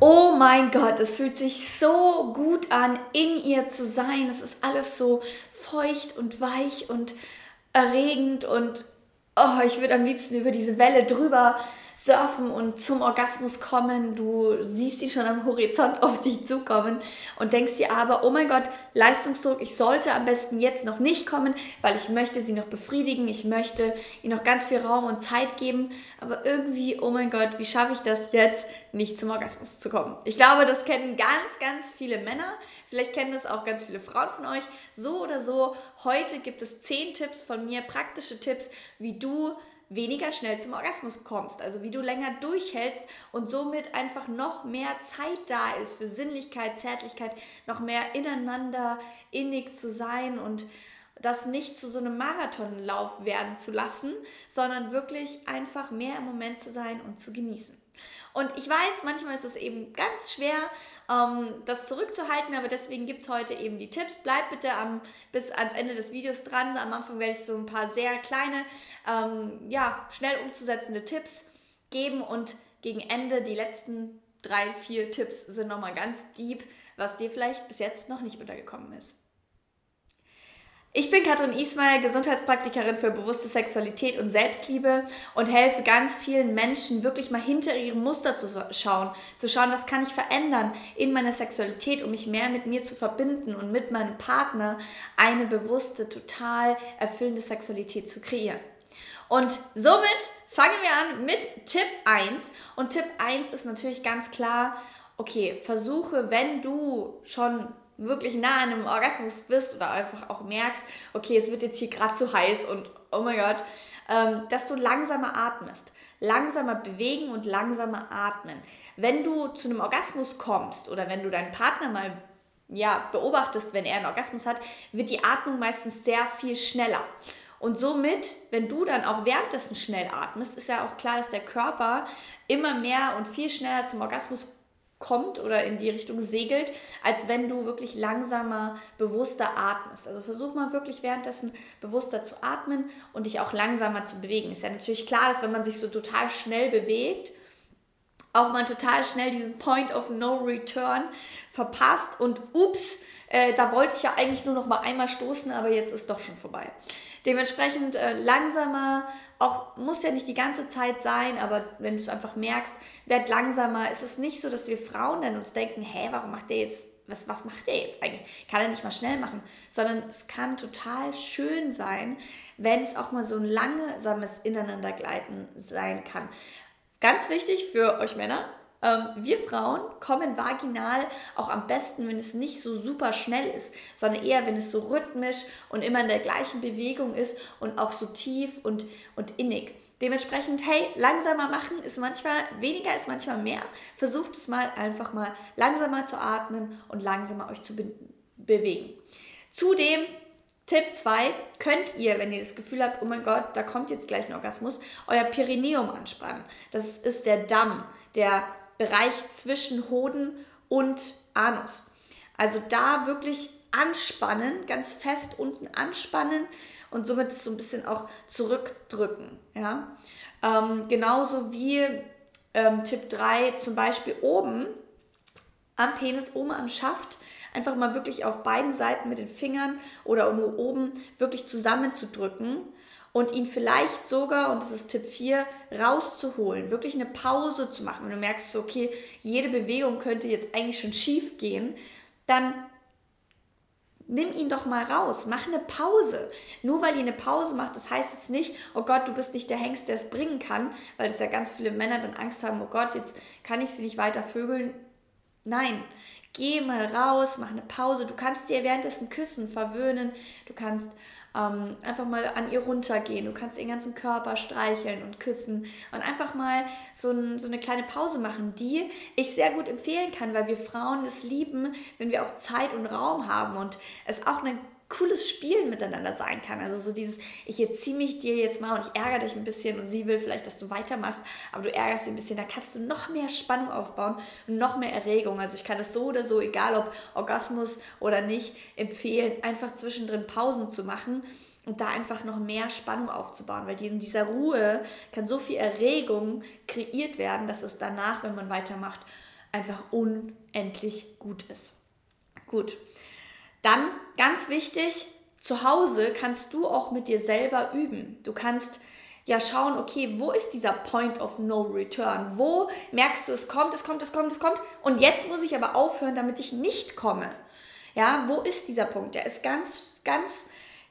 oh mein Gott, es fühlt sich so gut an, in ihr zu sein. Es ist alles so feucht und weich und erregend und oh, ich würde am liebsten über diese Welle drüber surfen und zum Orgasmus kommen. Du siehst ihn schon am Horizont auf dich zukommen und denkst dir aber, oh mein Gott, Leistungsdruck, ich sollte am besten jetzt noch nicht kommen, weil ich möchte sie noch befriedigen, ich möchte ihnen noch ganz viel Raum und Zeit geben, aber irgendwie, oh mein Gott, wie schaffe ich das jetzt, nicht zum Orgasmus zu kommen? Ich glaube, das kennen ganz, ganz viele Männer. Vielleicht kennen das auch ganz viele Frauen von euch. So oder so, heute gibt es zehn Tipps von mir, praktische Tipps, wie du weniger schnell zum Orgasmus kommst. Also wie du länger durchhältst und somit einfach noch mehr Zeit da ist für Sinnlichkeit, Zärtlichkeit, noch mehr ineinander innig zu sein und das nicht zu so einem Marathonlauf werden zu lassen, sondern wirklich einfach mehr im Moment zu sein und zu genießen. Und ich weiß, manchmal ist es eben ganz schwer, ähm, das zurückzuhalten, aber deswegen gibt es heute eben die Tipps. Bleib bitte am, bis ans Ende des Videos dran. Am Anfang werde ich so ein paar sehr kleine, ähm, ja, schnell umzusetzende Tipps geben und gegen Ende die letzten drei, vier Tipps sind nochmal ganz deep, was dir vielleicht bis jetzt noch nicht untergekommen ist. Ich bin Katrin Ismail, Gesundheitspraktikerin für bewusste Sexualität und Selbstliebe und helfe ganz vielen Menschen wirklich mal hinter ihrem Muster zu schauen, zu schauen, was kann ich verändern in meiner Sexualität, um mich mehr mit mir zu verbinden und mit meinem Partner eine bewusste, total erfüllende Sexualität zu kreieren. Und somit fangen wir an mit Tipp 1 und Tipp 1 ist natürlich ganz klar, okay, versuche, wenn du schon wirklich nah an einem Orgasmus bist oder einfach auch merkst, okay, es wird jetzt hier gerade zu heiß und oh mein Gott, ähm, dass du langsamer atmest. Langsamer bewegen und langsamer atmen. Wenn du zu einem Orgasmus kommst oder wenn du deinen Partner mal ja, beobachtest, wenn er einen Orgasmus hat, wird die Atmung meistens sehr viel schneller. Und somit, wenn du dann auch währenddessen schnell atmest, ist ja auch klar, dass der Körper immer mehr und viel schneller zum Orgasmus kommt oder in die Richtung segelt, als wenn du wirklich langsamer, bewusster atmest. Also versuch mal wirklich währenddessen bewusster zu atmen und dich auch langsamer zu bewegen. Ist ja natürlich klar, dass wenn man sich so total schnell bewegt, auch mal total schnell diesen Point of No Return verpasst und ups, äh, da wollte ich ja eigentlich nur noch mal einmal stoßen, aber jetzt ist doch schon vorbei. Dementsprechend äh, langsamer, auch muss ja nicht die ganze Zeit sein, aber wenn du es einfach merkst, werd langsamer. Es ist nicht so, dass wir Frauen dann uns denken, hä, warum macht der jetzt, was, was macht der jetzt eigentlich? Kann er nicht mal schnell machen, sondern es kann total schön sein, wenn es auch mal so ein langsames Ineinandergleiten sein kann. Ganz wichtig für euch Männer, ähm, wir Frauen kommen vaginal auch am besten, wenn es nicht so super schnell ist, sondern eher, wenn es so rhythmisch und immer in der gleichen Bewegung ist und auch so tief und, und innig. Dementsprechend, hey, langsamer machen ist manchmal, weniger ist manchmal mehr. Versucht es mal einfach mal langsamer zu atmen und langsamer euch zu be bewegen. Zudem Tipp 2, könnt ihr, wenn ihr das Gefühl habt, oh mein Gott, da kommt jetzt gleich ein Orgasmus, euer Perineum anspannen. Das ist der Damm, der Bereich zwischen Hoden und Anus. Also da wirklich anspannen, ganz fest unten anspannen und somit das so ein bisschen auch zurückdrücken. Ja? Ähm, genauso wie ähm, Tipp 3 zum Beispiel oben am Penis, oben am Schaft, einfach mal wirklich auf beiden Seiten mit den Fingern oder nur oben wirklich zusammenzudrücken und ihn vielleicht sogar, und das ist Tipp 4, rauszuholen, wirklich eine Pause zu machen. Wenn du merkst, okay, jede Bewegung könnte jetzt eigentlich schon schief gehen, dann nimm ihn doch mal raus, mach eine Pause. Nur weil ihr eine Pause macht, das heißt jetzt nicht, oh Gott, du bist nicht der Hengst, der es bringen kann, weil das ja ganz viele Männer dann Angst haben, oh Gott, jetzt kann ich sie nicht weiter vögeln. Nein, geh mal raus, mach eine Pause. Du kannst dir währenddessen küssen, verwöhnen, du kannst ähm, einfach mal an ihr runtergehen. Du kannst ihren ganzen Körper streicheln und küssen und einfach mal so, ein, so eine kleine Pause machen, die ich sehr gut empfehlen kann, weil wir Frauen es lieben, wenn wir auch Zeit und Raum haben und es auch eine cooles Spielen miteinander sein kann. Also so dieses, ich erziehe mich dir jetzt mal und ich ärgere dich ein bisschen und sie will vielleicht, dass du weitermachst, aber du ärgerst dich ein bisschen, da kannst du noch mehr Spannung aufbauen und noch mehr Erregung. Also ich kann es so oder so, egal ob Orgasmus oder nicht, empfehlen, einfach zwischendrin Pausen zu machen und da einfach noch mehr Spannung aufzubauen, weil in dieser Ruhe kann so viel Erregung kreiert werden, dass es danach, wenn man weitermacht, einfach unendlich gut ist. Gut. Dann ganz wichtig, zu Hause kannst du auch mit dir selber üben. Du kannst ja schauen, okay, wo ist dieser Point of No Return? Wo merkst du, es kommt, es kommt, es kommt, es kommt und jetzt muss ich aber aufhören, damit ich nicht komme. Ja, wo ist dieser Punkt? Der ist ganz, ganz,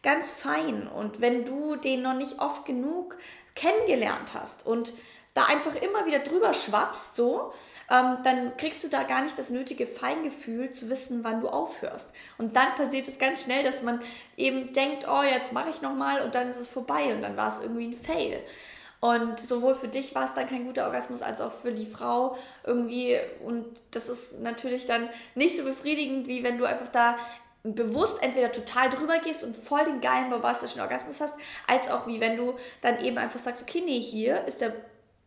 ganz fein und wenn du den noch nicht oft genug kennengelernt hast und da einfach immer wieder drüber schwappst, so, ähm, dann kriegst du da gar nicht das nötige Feingefühl zu wissen, wann du aufhörst. Und dann passiert es ganz schnell, dass man eben denkt, oh, jetzt mache ich nochmal und dann ist es vorbei und dann war es irgendwie ein Fail. Und sowohl für dich war es dann kein guter Orgasmus als auch für die Frau irgendwie. Und das ist natürlich dann nicht so befriedigend, wie wenn du einfach da bewusst entweder total drüber gehst und voll den geilen bombastischen Orgasmus hast, als auch wie wenn du dann eben einfach sagst, okay, nee, hier ist der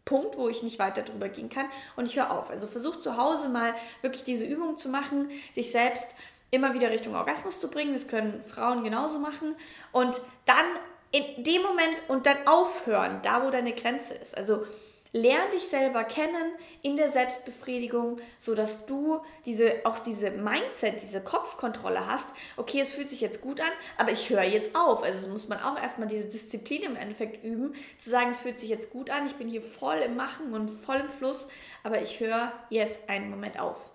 Punkt, wo ich nicht weiter drüber gehen kann und ich höre auf. Also versuch zu Hause mal wirklich diese Übung zu machen, dich selbst immer wieder Richtung Orgasmus zu bringen. Das können Frauen genauso machen. Und dann in dem Moment und dann aufhören, da wo deine Grenze ist. Also Lern dich selber kennen in der Selbstbefriedigung, sodass du diese, auch diese Mindset, diese Kopfkontrolle hast. Okay, es fühlt sich jetzt gut an, aber ich höre jetzt auf. Also muss man auch erstmal diese Disziplin im Endeffekt üben, zu sagen, es fühlt sich jetzt gut an, ich bin hier voll im Machen und voll im Fluss, aber ich höre jetzt einen Moment auf.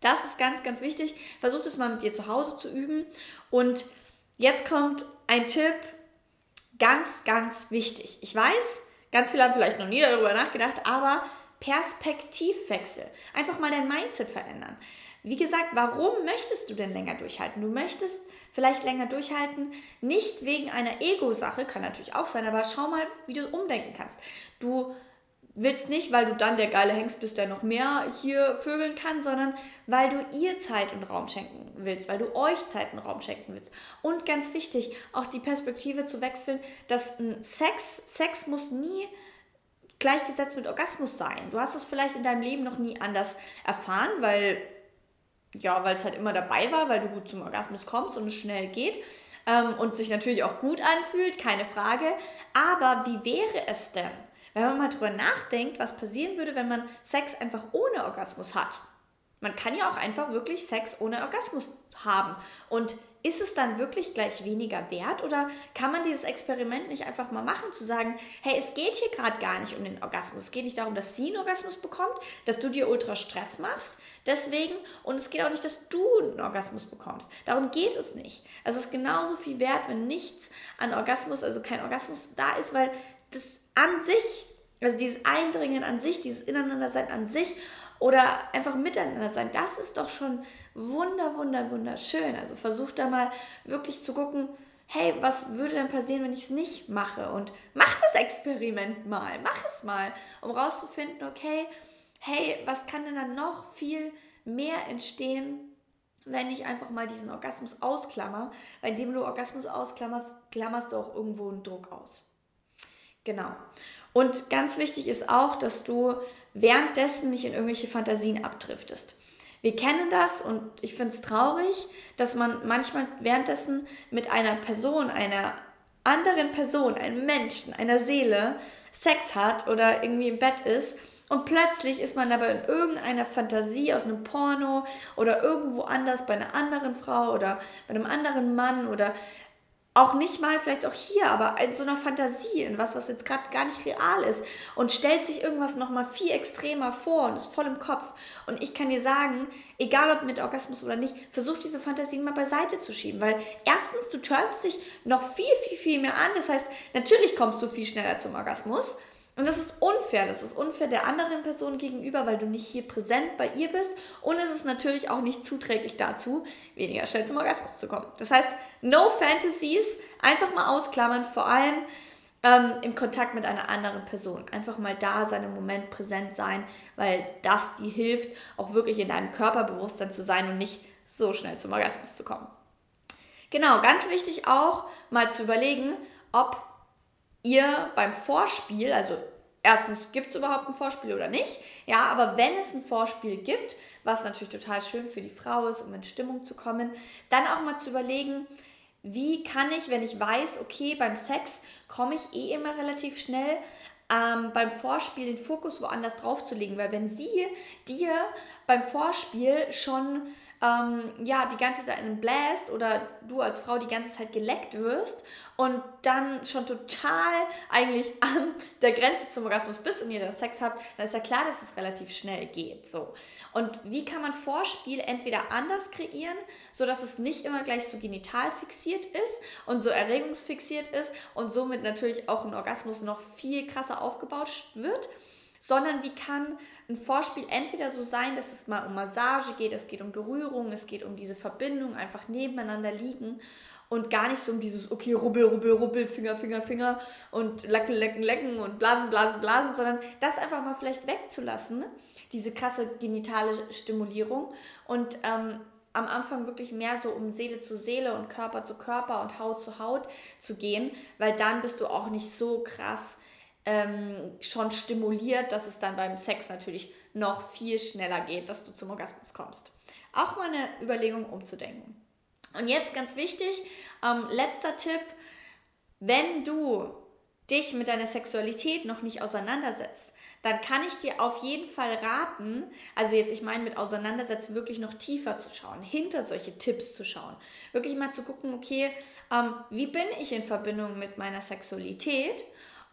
Das ist ganz, ganz wichtig. Versuch das mal mit dir zu Hause zu üben. Und jetzt kommt ein Tipp, ganz, ganz wichtig. Ich weiß, Ganz viele haben vielleicht noch nie darüber nachgedacht, aber Perspektivwechsel. Einfach mal dein Mindset verändern. Wie gesagt, warum möchtest du denn länger durchhalten? Du möchtest vielleicht länger durchhalten, nicht wegen einer Ego-Sache, kann natürlich auch sein, aber schau mal, wie du umdenken kannst. Du willst nicht, weil du dann der geile Hengst bist, der noch mehr hier vögeln kann, sondern weil du ihr Zeit und Raum schenken willst, weil du euch Zeit und Raum schenken willst. Und ganz wichtig, auch die Perspektive zu wechseln, dass Sex, Sex muss nie gleichgesetzt mit Orgasmus sein. Du hast es vielleicht in deinem Leben noch nie anders erfahren, weil ja, weil es halt immer dabei war, weil du gut zum Orgasmus kommst und es schnell geht ähm, und sich natürlich auch gut anfühlt, keine Frage. Aber wie wäre es denn, wenn man mal drüber nachdenkt, was passieren würde, wenn man Sex einfach ohne Orgasmus hat. Man kann ja auch einfach wirklich Sex ohne Orgasmus haben. Und ist es dann wirklich gleich weniger wert oder kann man dieses Experiment nicht einfach mal machen, zu sagen, hey, es geht hier gerade gar nicht um den Orgasmus. Es geht nicht darum, dass sie einen Orgasmus bekommt, dass du dir ultra Stress machst, deswegen. Und es geht auch nicht, dass du einen Orgasmus bekommst. Darum geht es nicht. Also es ist genauso viel wert, wenn nichts an Orgasmus, also kein Orgasmus da ist, weil das an sich, also dieses Eindringen an sich, dieses Ineinandersein an sich oder einfach miteinander sein, das ist doch schon wunder, wunder, wunderschön. Also versuch da mal wirklich zu gucken, hey, was würde denn passieren, wenn ich es nicht mache? Und mach das Experiment mal, mach es mal, um rauszufinden, okay, hey, was kann denn dann noch viel mehr entstehen, wenn ich einfach mal diesen Orgasmus ausklammer? Weil indem du Orgasmus ausklammerst, klammerst du auch irgendwo einen Druck aus. Genau. Und ganz wichtig ist auch, dass du währenddessen nicht in irgendwelche Fantasien abdriftest. Wir kennen das und ich finde es traurig, dass man manchmal währenddessen mit einer Person, einer anderen Person, einem Menschen, einer Seele Sex hat oder irgendwie im Bett ist und plötzlich ist man aber in irgendeiner Fantasie aus einem Porno oder irgendwo anders bei einer anderen Frau oder bei einem anderen Mann oder auch nicht mal vielleicht auch hier, aber in so einer Fantasie, in was, was jetzt gerade gar nicht real ist und stellt sich irgendwas nochmal viel extremer vor und ist voll im Kopf. Und ich kann dir sagen, egal ob mit Orgasmus oder nicht, versuch diese Fantasien mal beiseite zu schieben, weil erstens, du turnst dich noch viel, viel, viel mehr an. Das heißt, natürlich kommst du viel schneller zum Orgasmus. Und das ist unfair. Das ist unfair der anderen Person gegenüber, weil du nicht hier präsent bei ihr bist. Und es ist natürlich auch nicht zuträglich dazu, weniger schnell zum Orgasmus zu kommen. Das heißt, no fantasies, einfach mal ausklammern, vor allem ähm, im Kontakt mit einer anderen Person. Einfach mal da sein, im Moment präsent sein, weil das dir hilft, auch wirklich in deinem Körperbewusstsein zu sein und nicht so schnell zum Orgasmus zu kommen. Genau, ganz wichtig auch mal zu überlegen, ob ihr beim Vorspiel, also erstens, gibt es überhaupt ein Vorspiel oder nicht? Ja, aber wenn es ein Vorspiel gibt, was natürlich total schön für die Frau ist, um in Stimmung zu kommen, dann auch mal zu überlegen, wie kann ich, wenn ich weiß, okay, beim Sex komme ich eh immer relativ schnell ähm, beim Vorspiel den Fokus woanders drauf zu legen, weil wenn sie dir beim Vorspiel schon ähm, ja, die ganze Zeit einen bläst oder du als Frau die ganze Zeit geleckt wirst und dann schon total eigentlich an der Grenze zum Orgasmus bist und ihr dann Sex habt, dann ist ja klar, dass es relativ schnell geht. So. Und wie kann man Vorspiel entweder anders kreieren, sodass es nicht immer gleich so genital fixiert ist und so erregungsfixiert ist und somit natürlich auch ein Orgasmus noch viel krasser aufgebaut wird, sondern wie kann ein Vorspiel entweder so sein, dass es mal um Massage geht, es geht um Berührung, es geht um diese Verbindung, einfach nebeneinander liegen und gar nicht so um dieses, okay, rubbel, rubbel, rubbel, Finger, Finger, Finger und lecken, lecken, lecken und blasen, blasen, blasen, sondern das einfach mal vielleicht wegzulassen, diese krasse genitale Stimulierung und ähm, am Anfang wirklich mehr so um Seele zu Seele und Körper zu Körper und Haut zu Haut zu gehen, weil dann bist du auch nicht so krass ähm, schon stimuliert, dass es dann beim Sex natürlich noch viel schneller geht, dass du zum Orgasmus kommst. Auch mal eine Überlegung umzudenken. Und jetzt ganz wichtig, ähm, letzter Tipp, wenn du dich mit deiner Sexualität noch nicht auseinandersetzt, dann kann ich dir auf jeden Fall raten, also jetzt ich meine mit auseinandersetzen, wirklich noch tiefer zu schauen, hinter solche Tipps zu schauen, wirklich mal zu gucken, okay, ähm, wie bin ich in Verbindung mit meiner Sexualität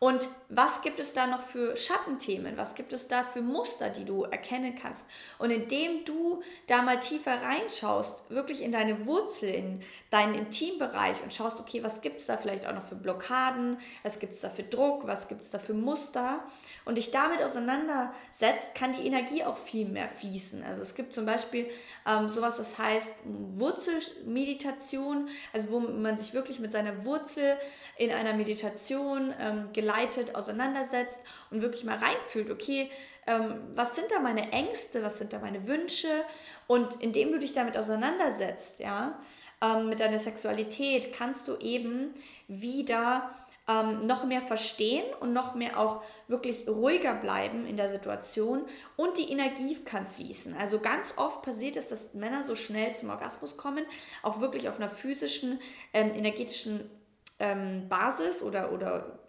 und was gibt es da noch für Schattenthemen? Was gibt es da für Muster, die du erkennen kannst? Und indem du da mal tiefer reinschaust, wirklich in deine Wurzel, in deinen Intimbereich und schaust, okay, was gibt es da vielleicht auch noch für Blockaden? Was gibt es da für Druck? Was gibt es da für Muster? Und dich damit auseinandersetzt, kann die Energie auch viel mehr fließen. Also es gibt zum Beispiel ähm, sowas, das heißt Wurzelmeditation, also wo man sich wirklich mit seiner Wurzel in einer Meditation ähm, geleitet auseinandersetzt und wirklich mal reinfühlt, okay, ähm, was sind da meine Ängste, was sind da meine Wünsche und indem du dich damit auseinandersetzt, ja, ähm, mit deiner Sexualität, kannst du eben wieder ähm, noch mehr verstehen und noch mehr auch wirklich ruhiger bleiben in der Situation und die Energie kann fließen. Also ganz oft passiert es, dass Männer so schnell zum Orgasmus kommen, auch wirklich auf einer physischen, ähm, energetischen ähm, Basis oder, oder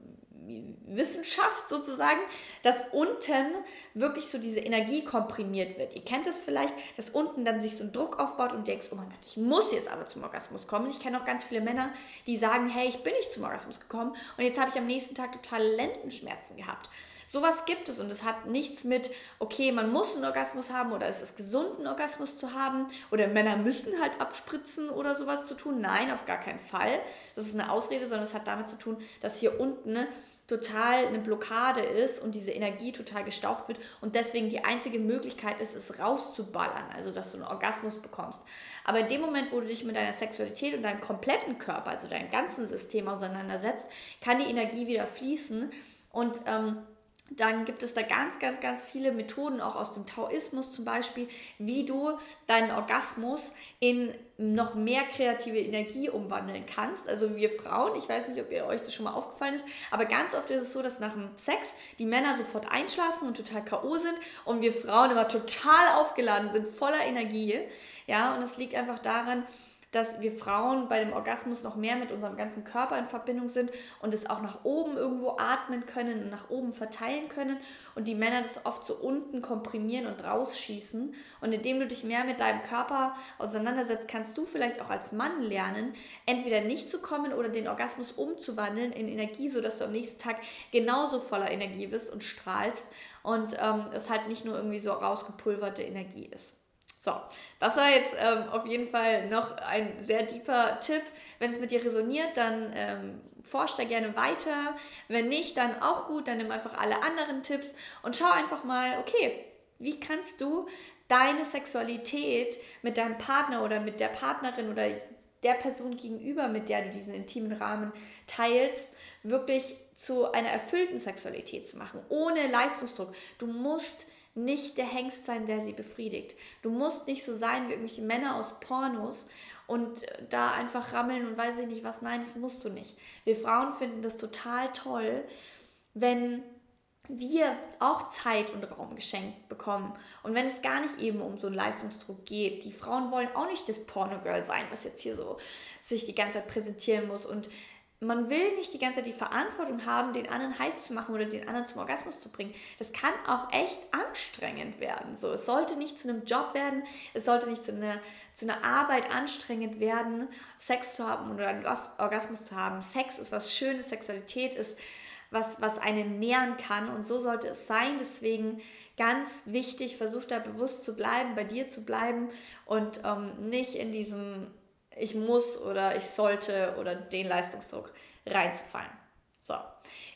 Wissenschaft sozusagen, dass unten wirklich so diese Energie komprimiert wird. Ihr kennt das vielleicht, dass unten dann sich so ein Druck aufbaut und denkst, oh mein Gott, ich muss jetzt aber zum Orgasmus kommen. Ich kenne auch ganz viele Männer, die sagen, hey, ich bin nicht zum Orgasmus gekommen und jetzt habe ich am nächsten Tag totale Lendenschmerzen gehabt. Sowas gibt es und es hat nichts mit, okay, man muss einen Orgasmus haben oder ist es gesund, einen Orgasmus zu haben oder Männer müssen halt abspritzen oder sowas zu tun. Nein, auf gar keinen Fall. Das ist eine Ausrede, sondern es hat damit zu tun, dass hier unten total eine Blockade ist und diese Energie total gestaucht wird und deswegen die einzige Möglichkeit ist, es rauszuballern, also dass du einen Orgasmus bekommst. Aber in dem Moment, wo du dich mit deiner Sexualität und deinem kompletten Körper, also deinem ganzen System auseinandersetzt, kann die Energie wieder fließen und ähm, dann gibt es da ganz, ganz, ganz viele Methoden, auch aus dem Taoismus zum Beispiel, wie du deinen Orgasmus in noch mehr kreative Energie umwandeln kannst. Also wir Frauen, ich weiß nicht, ob ihr euch das schon mal aufgefallen ist, aber ganz oft ist es so, dass nach dem Sex die Männer sofort einschlafen und total K.O. sind und wir Frauen immer total aufgeladen sind, voller Energie. Ja, und es liegt einfach daran, dass wir Frauen bei dem Orgasmus noch mehr mit unserem ganzen Körper in Verbindung sind und es auch nach oben irgendwo atmen können und nach oben verteilen können und die Männer das oft so unten komprimieren und rausschießen. Und indem du dich mehr mit deinem Körper auseinandersetzt, kannst du vielleicht auch als Mann lernen, entweder nicht zu kommen oder den Orgasmus umzuwandeln in Energie, sodass du am nächsten Tag genauso voller Energie bist und strahlst und ähm, es halt nicht nur irgendwie so rausgepulverte Energie ist. So, das war jetzt ähm, auf jeden Fall noch ein sehr deeper Tipp. Wenn es mit dir resoniert, dann ähm, forsch da gerne weiter. Wenn nicht, dann auch gut, dann nimm einfach alle anderen Tipps und schau einfach mal, okay, wie kannst du deine Sexualität mit deinem Partner oder mit der Partnerin oder der Person gegenüber, mit der du diesen intimen Rahmen teilst, wirklich zu einer erfüllten Sexualität zu machen, ohne Leistungsdruck. Du musst nicht der Hengst sein, der sie befriedigt. Du musst nicht so sein wie irgendwelche Männer aus Pornos und da einfach rammeln und weiß ich nicht was. Nein, das musst du nicht. Wir Frauen finden das total toll, wenn wir auch Zeit und Raum geschenkt bekommen. Und wenn es gar nicht eben um so einen Leistungsdruck geht, die Frauen wollen auch nicht das Pornogirl sein, was jetzt hier so sich die ganze Zeit präsentieren muss und man will nicht die ganze Zeit die Verantwortung haben, den anderen heiß zu machen oder den anderen zum Orgasmus zu bringen. Das kann auch echt anstrengend werden. So, es sollte nicht zu einem Job werden, es sollte nicht zu einer, zu einer Arbeit anstrengend werden, Sex zu haben oder einen Orgasmus zu haben. Sex ist was Schönes, Sexualität ist was, was einen nähern kann und so sollte es sein. Deswegen ganz wichtig, versuch da bewusst zu bleiben, bei dir zu bleiben und ähm, nicht in diesem ich muss oder ich sollte oder den Leistungsdruck reinzufallen. So,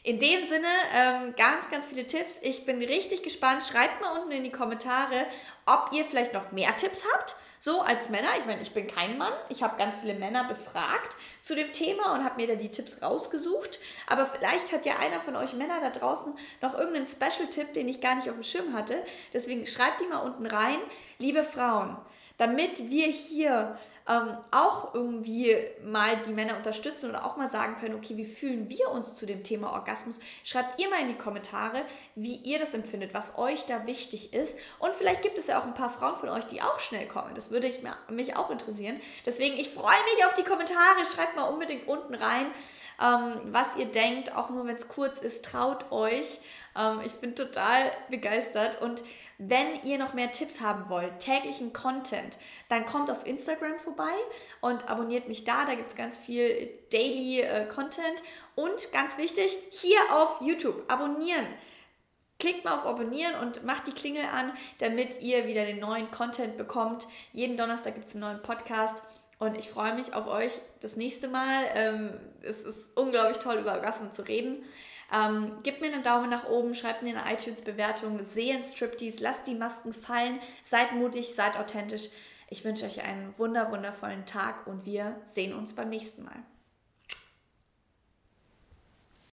in dem Sinne ähm, ganz, ganz viele Tipps. Ich bin richtig gespannt. Schreibt mal unten in die Kommentare, ob ihr vielleicht noch mehr Tipps habt. So als Männer, ich meine, ich bin kein Mann, ich habe ganz viele Männer befragt zu dem Thema und habe mir da die Tipps rausgesucht. Aber vielleicht hat ja einer von euch Männer da draußen noch irgendeinen Special-Tipp, den ich gar nicht auf dem Schirm hatte. Deswegen schreibt die mal unten rein, liebe Frauen, damit wir hier ähm, auch irgendwie mal die Männer unterstützen oder auch mal sagen können, okay, wie fühlen wir uns zu dem Thema Orgasmus? Schreibt ihr mal in die Kommentare, wie ihr das empfindet, was euch da wichtig ist. Und vielleicht gibt es ja auch ein paar Frauen von euch, die auch schnell kommen. Das würde ich, mich auch interessieren. Deswegen, ich freue mich auf die Kommentare. Schreibt mal unbedingt unten rein, ähm, was ihr denkt, auch nur wenn es kurz ist. Traut euch. Ähm, ich bin total begeistert. Und wenn ihr noch mehr Tipps haben wollt, täglichen Content, dann kommt auf Instagram vorbei und abonniert mich da. Da gibt es ganz viel Daily äh, Content. Und ganz wichtig, hier auf YouTube abonnieren. Klickt mal auf Abonnieren und macht die Klingel an, damit ihr wieder den neuen Content bekommt. Jeden Donnerstag gibt es einen neuen Podcast. Und ich freue mich auf euch das nächste Mal. Ähm, es ist unglaublich toll, über Orgasmen zu reden. Ähm, gebt mir einen Daumen nach oben, schreibt mir eine iTunes-Bewertung, sehen Striptease, lasst die Masken fallen, seid mutig, seid authentisch. Ich wünsche euch einen wunder, wundervollen Tag und wir sehen uns beim nächsten Mal.